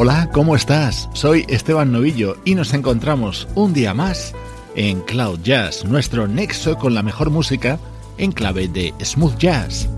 Hola, ¿cómo estás? Soy Esteban Novillo y nos encontramos un día más en Cloud Jazz, nuestro nexo con la mejor música en clave de smooth jazz.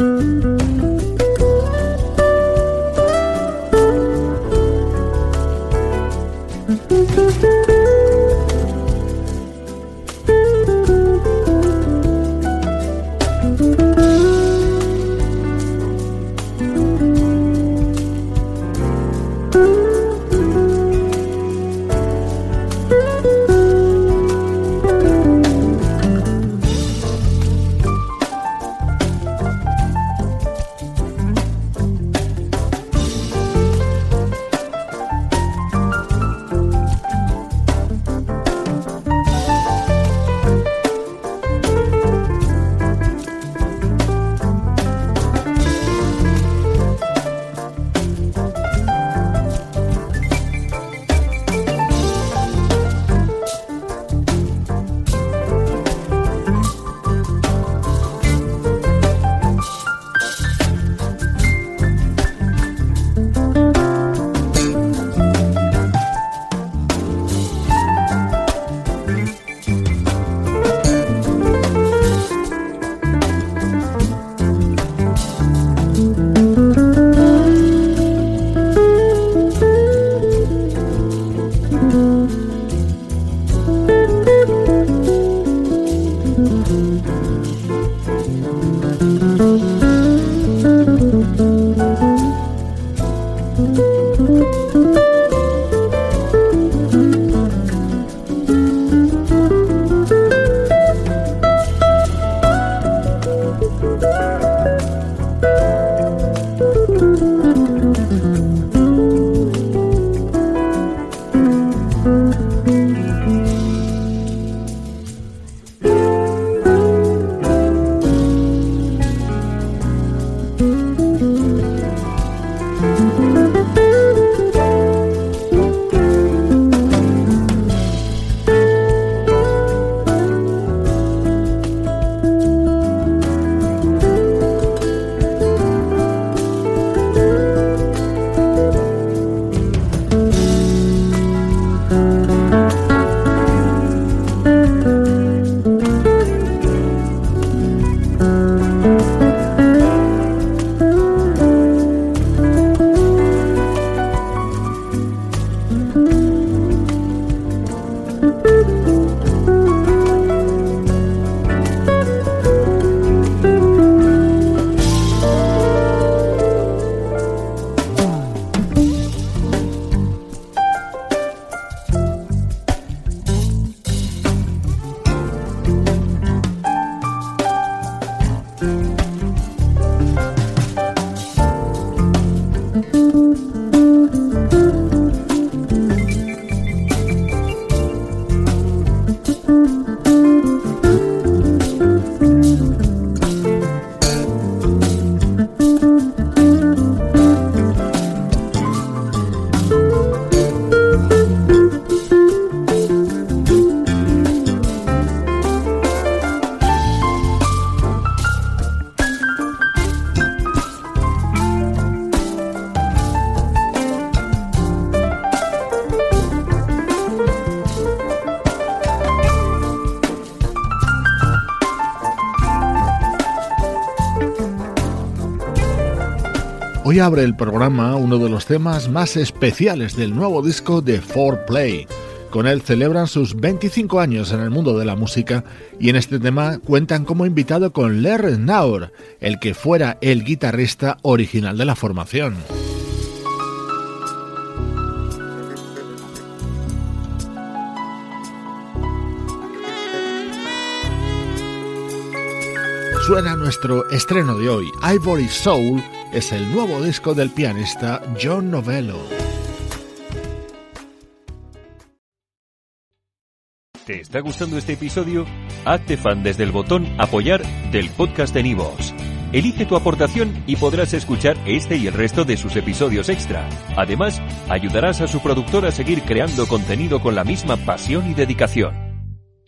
Música Hoy abre el programa uno de los temas más especiales del nuevo disco de 4Play. Con él celebran sus 25 años en el mundo de la música y en este tema cuentan como invitado con Ler Naur, el que fuera el guitarrista original de la formación. Suena nuestro estreno de hoy, Ivory Soul, es el nuevo disco del pianista John Novello. ¿Te está gustando este episodio? Hazte fan desde el botón Apoyar del podcast de Nivos. Elige tu aportación y podrás escuchar este y el resto de sus episodios extra. Además, ayudarás a su productor a seguir creando contenido con la misma pasión y dedicación.